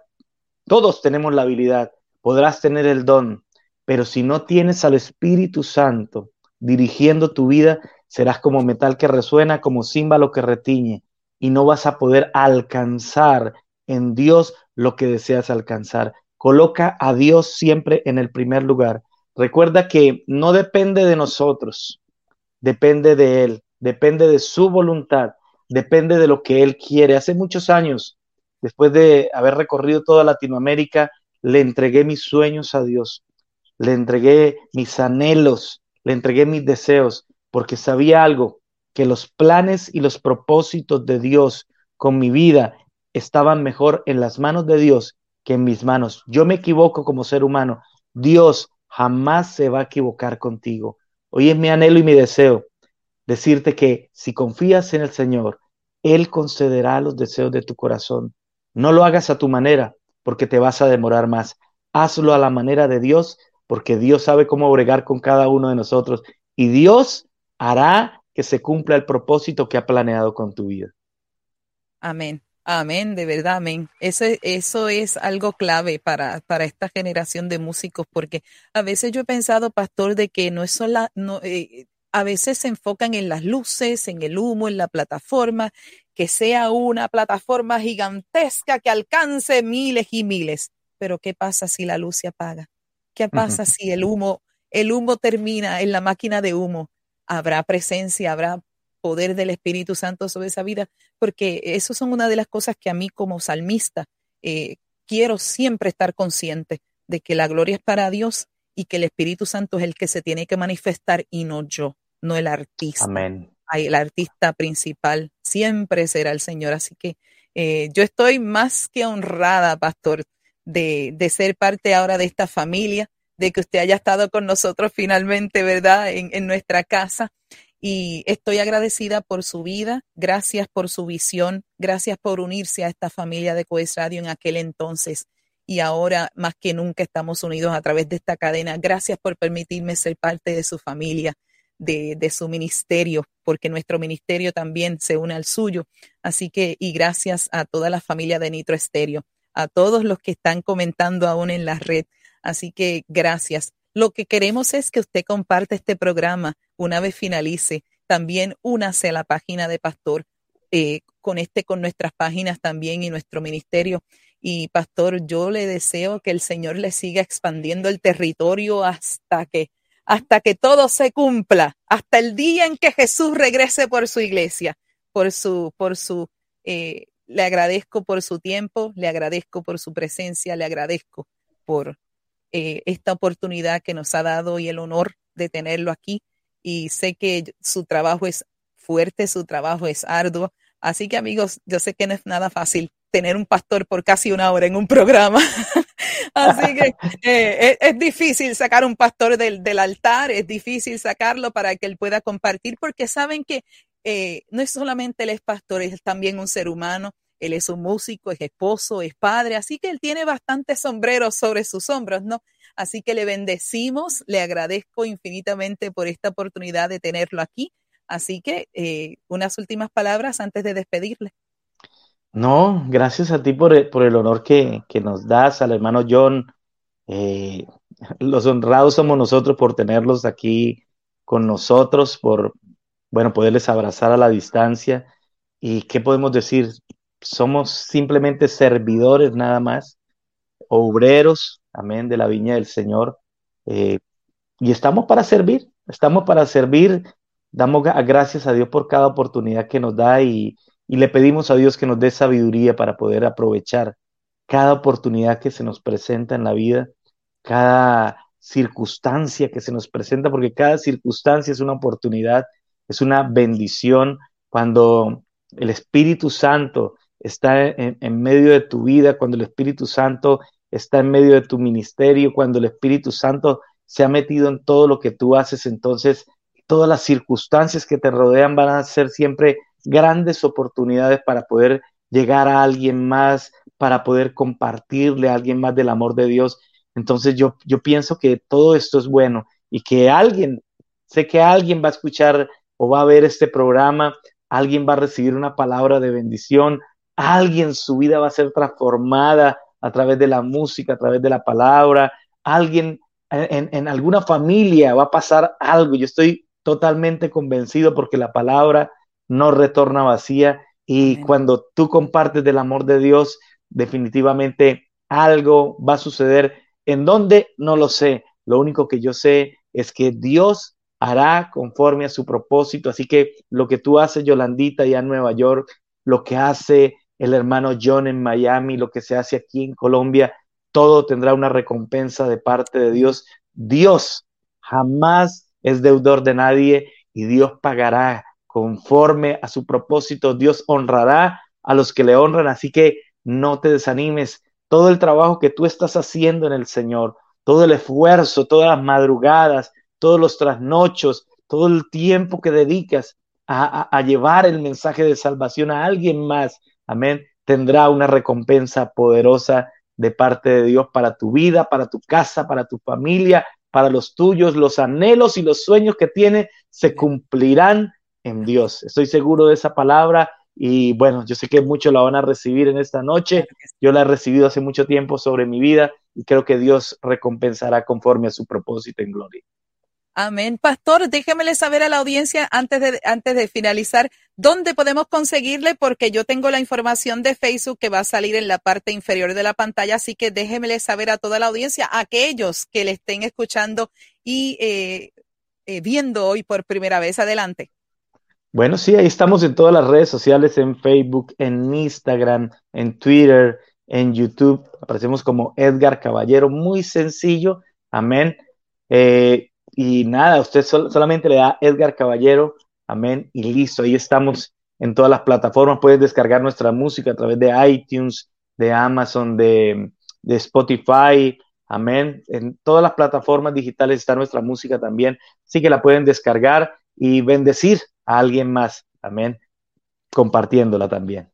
todos tenemos la habilidad, podrás tener el don, pero si no tienes al Espíritu Santo dirigiendo tu vida, serás como metal que resuena, como címbalo que retiñe, y no vas a poder alcanzar en Dios lo que deseas alcanzar. Coloca a Dios siempre en el primer lugar. Recuerda que no depende de nosotros, depende de Él, depende de su voluntad, depende de lo que Él quiere. Hace muchos años, después de haber recorrido toda Latinoamérica, le entregué mis sueños a Dios, le entregué mis anhelos, le entregué mis deseos porque sabía algo, que los planes y los propósitos de Dios con mi vida estaban mejor en las manos de Dios que en mis manos. Yo me equivoco como ser humano. Dios jamás se va a equivocar contigo. Hoy es mi anhelo y mi deseo decirte que si confías en el Señor, Él concederá los deseos de tu corazón. No lo hagas a tu manera, porque te vas a demorar más. Hazlo a la manera de Dios, porque Dios sabe cómo bregar con cada uno de nosotros. Y Dios hará que se cumpla el propósito que ha planeado con tu vida. Amén. Amén, de verdad, amén. Eso, eso es algo clave para, para esta generación de músicos, porque a veces yo he pensado, pastor, de que no es solo, no, eh, a veces se enfocan en las luces, en el humo, en la plataforma, que sea una plataforma gigantesca que alcance miles y miles. Pero ¿qué pasa si la luz se apaga? ¿Qué pasa si el humo, el humo termina en la máquina de humo? Habrá presencia, habrá poder del Espíritu Santo sobre esa vida, porque eso son una de las cosas que a mí como salmista eh, quiero siempre estar consciente de que la gloria es para Dios y que el Espíritu Santo es el que se tiene que manifestar y no yo, no el artista. Amén. El artista principal siempre será el Señor. Así que eh, yo estoy más que honrada, pastor, de, de ser parte ahora de esta familia de que usted haya estado con nosotros finalmente, ¿verdad?, en, nuestra casa. Y estoy agradecida por su vida, gracias por su visión, gracias por unirse a esta familia de Coes Radio en aquel entonces. y ahora más que nunca estamos unidos a través de esta cadena. Gracias por permitirme ser parte de su familia, de, de, su ministerio, porque nuestro ministerio también se une al suyo. Así que, y gracias a toda la familia de Nitro Estéreo, a todos los que están comentando aún en la red. Así que gracias. Lo que queremos es que usted comparte este programa una vez finalice. También únase a la página de Pastor, eh, conecte con nuestras páginas también y nuestro ministerio. Y Pastor, yo le deseo que el Señor le siga expandiendo el territorio hasta que hasta que todo se cumpla, hasta el día en que Jesús regrese por su iglesia, por su, por su, eh, le agradezco por su tiempo, le agradezco por su presencia, le agradezco por eh, esta oportunidad que nos ha dado y el honor de tenerlo aquí. Y sé que su trabajo es fuerte, su trabajo es arduo. Así que amigos, yo sé que no es nada fácil tener un pastor por casi una hora en un programa. Así que eh, es, difícil sacar un pastor del, del, altar, es difícil sacarlo para que él pueda compartir, porque saben que eh, no es solamente él es pastor, es también un ser humano, él es un músico, es esposo, es padre, así que él tiene bastantes sombreros sobre sus hombros, ¿no? Así que le bendecimos, le agradezco infinitamente por esta oportunidad de tenerlo aquí. Así que eh, unas últimas palabras antes de despedirle. No, gracias a ti por el, por el honor que, que, nos das, al hermano John. Eh, los honrados somos nosotros por tenerlos aquí con nosotros, por, bueno, poderles abrazar a la distancia. ¿Y qué podemos decir? Somos simplemente servidores nada más, obreros, amén, de la viña del Señor. Eh, y estamos para servir, estamos para servir. Damos gracias a Dios por cada oportunidad que nos da y, y le pedimos a Dios que nos dé sabiduría para poder aprovechar cada oportunidad que se nos presenta en la vida, cada circunstancia que se nos presenta, porque cada circunstancia es una oportunidad, es una bendición cuando el Espíritu Santo está en, medio de tu vida, cuando el Espíritu Santo está en medio de tu ministerio, cuando el Espíritu Santo se ha metido en todo lo que tú haces, entonces todas las circunstancias que te rodean van a ser siempre grandes oportunidades para poder llegar a alguien más, para poder compartirle a alguien más del amor de Dios. Entonces yo, yo pienso que todo esto es bueno y que alguien, sé que alguien va a escuchar o va a ver este programa, alguien va a recibir una palabra de bendición, alguien su vida va a ser transformada a través de la música, a través de la palabra, alguien en, en alguna familia va a pasar algo. Yo estoy totalmente convencido porque la palabra no retorna vacía y cuando tú compartes del amor de Dios, definitivamente algo va a suceder. ¿En dónde? No lo sé. Lo único que yo sé es que Dios hará conforme a su propósito. Así que lo que tú haces, Yolandita, allá en Nueva York, lo que hace el hermano John en Miami, lo que se hace aquí en Colombia, todo tendrá una recompensa de parte de Dios. Dios jamás es deudor de nadie y Dios pagará conforme a su propósito. Dios honrará a los que le honran, así que no te desanimes. Todo el trabajo que tú estás haciendo en el Señor, todo el esfuerzo, todas las madrugadas, todos los trasnochos, todo el tiempo que dedicas a, a, llevar el mensaje de salvación a alguien más, amén, tendrá una recompensa poderosa de parte de Dios para tu vida, para tu casa, para tu familia, para los tuyos, los anhelos y los sueños que tiene se cumplirán en Dios. Estoy seguro de esa palabra y bueno, yo sé que muchos la van a recibir en esta noche. Yo la he recibido hace mucho tiempo sobre mi vida y creo que Dios recompensará conforme a su propósito en gloria. Amén. Pastor, déjemele saber a la audiencia antes de, antes de finalizar dónde podemos conseguirle, porque yo tengo la información de Facebook que va a salir en la parte inferior de la pantalla, así que déjemele saber a toda la audiencia, a aquellos que le estén escuchando y eh, eh, viendo hoy por primera vez. Adelante. Bueno, sí, ahí estamos en todas las redes sociales, en Facebook, en Instagram, en Twitter, en YouTube. Aparecemos como Edgar Caballero, muy sencillo, amén. Eh, y nada, usted solamente le da Edgar Caballero, amén, y listo, ahí estamos en todas las plataformas. Puedes descargar nuestra música a través de iTunes, de Amazon, de, de Spotify, amén. En todas las plataformas digitales está nuestra música también, así que la pueden descargar y bendecir a alguien más. Amén. Compartiéndola también.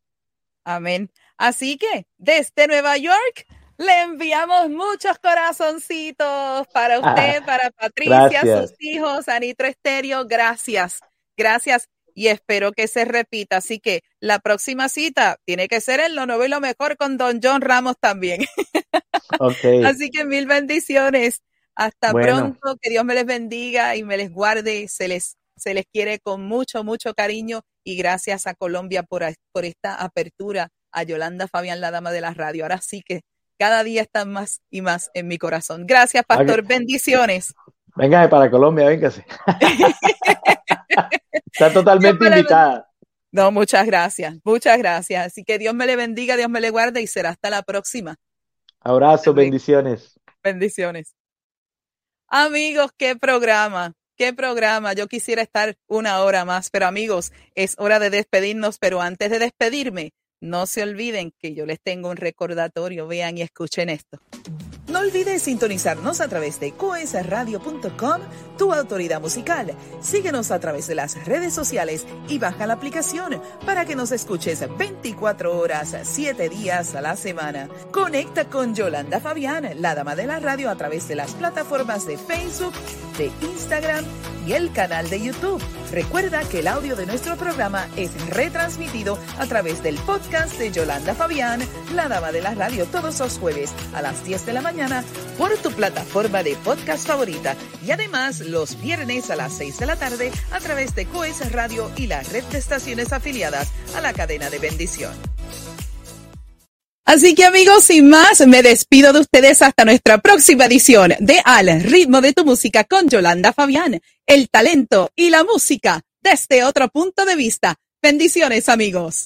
Amén. Así que desde Nueva York, Le enviamos muchos corazoncitos para usted, ah, para Patricia, sus hijos, Anitro Estéreo. Gracias, gracias y espero que se repita. Así que la próxima cita tiene que ser en lo nuevo y lo mejor con Don John Ramos también. Okay. Así que mil bendiciones. Hasta pronto. Que Dios me les bendiga y me les guarde. Se les, se les quiere con mucho, mucho cariño y gracias a Colombia por, por esta apertura. A Yolanda Fabián, la dama de la radio. Ahora sí que cada día están más y más en mi corazón. Gracias, pastor. Bendiciones. Véngase para Colombia, véngase. Está totalmente invitada. No, muchas gracias, muchas gracias. Así que Dios me le bendiga, Dios me le guarde y será hasta la próxima. Abrazo, bendiciones. Bendiciones. Amigos, qué programa, qué programa. Yo quisiera estar una hora más, pero amigos, es hora de despedirnos, pero antes de despedirme, no se olviden que yo les tengo un recordatorio. Vean y escuchen esto. No olvides sintonizarnos a través de coesradio.com, tu autoridad musical. Síguenos a través de las redes sociales y baja la aplicación para que nos escuches 24 horas, 7 días a la semana. Conecta con Yolanda Fabián, la dama de la radio, a través de las plataformas de Facebook, de Instagram y el canal de YouTube. Recuerda que el audio de nuestro programa es retransmitido a través del podcast de Yolanda Fabián, la dama de la radio, todos los jueves a las 10 de la por tu plataforma de podcast favorita y además los viernes a las 6 de la tarde a través de Coes Radio y la red de estaciones afiliadas a la cadena de bendición. Así que amigos, sin más, me despido de ustedes hasta nuestra próxima edición de Al ritmo de tu música con Yolanda Fabián, el talento y la música desde otro punto de vista. Bendiciones amigos.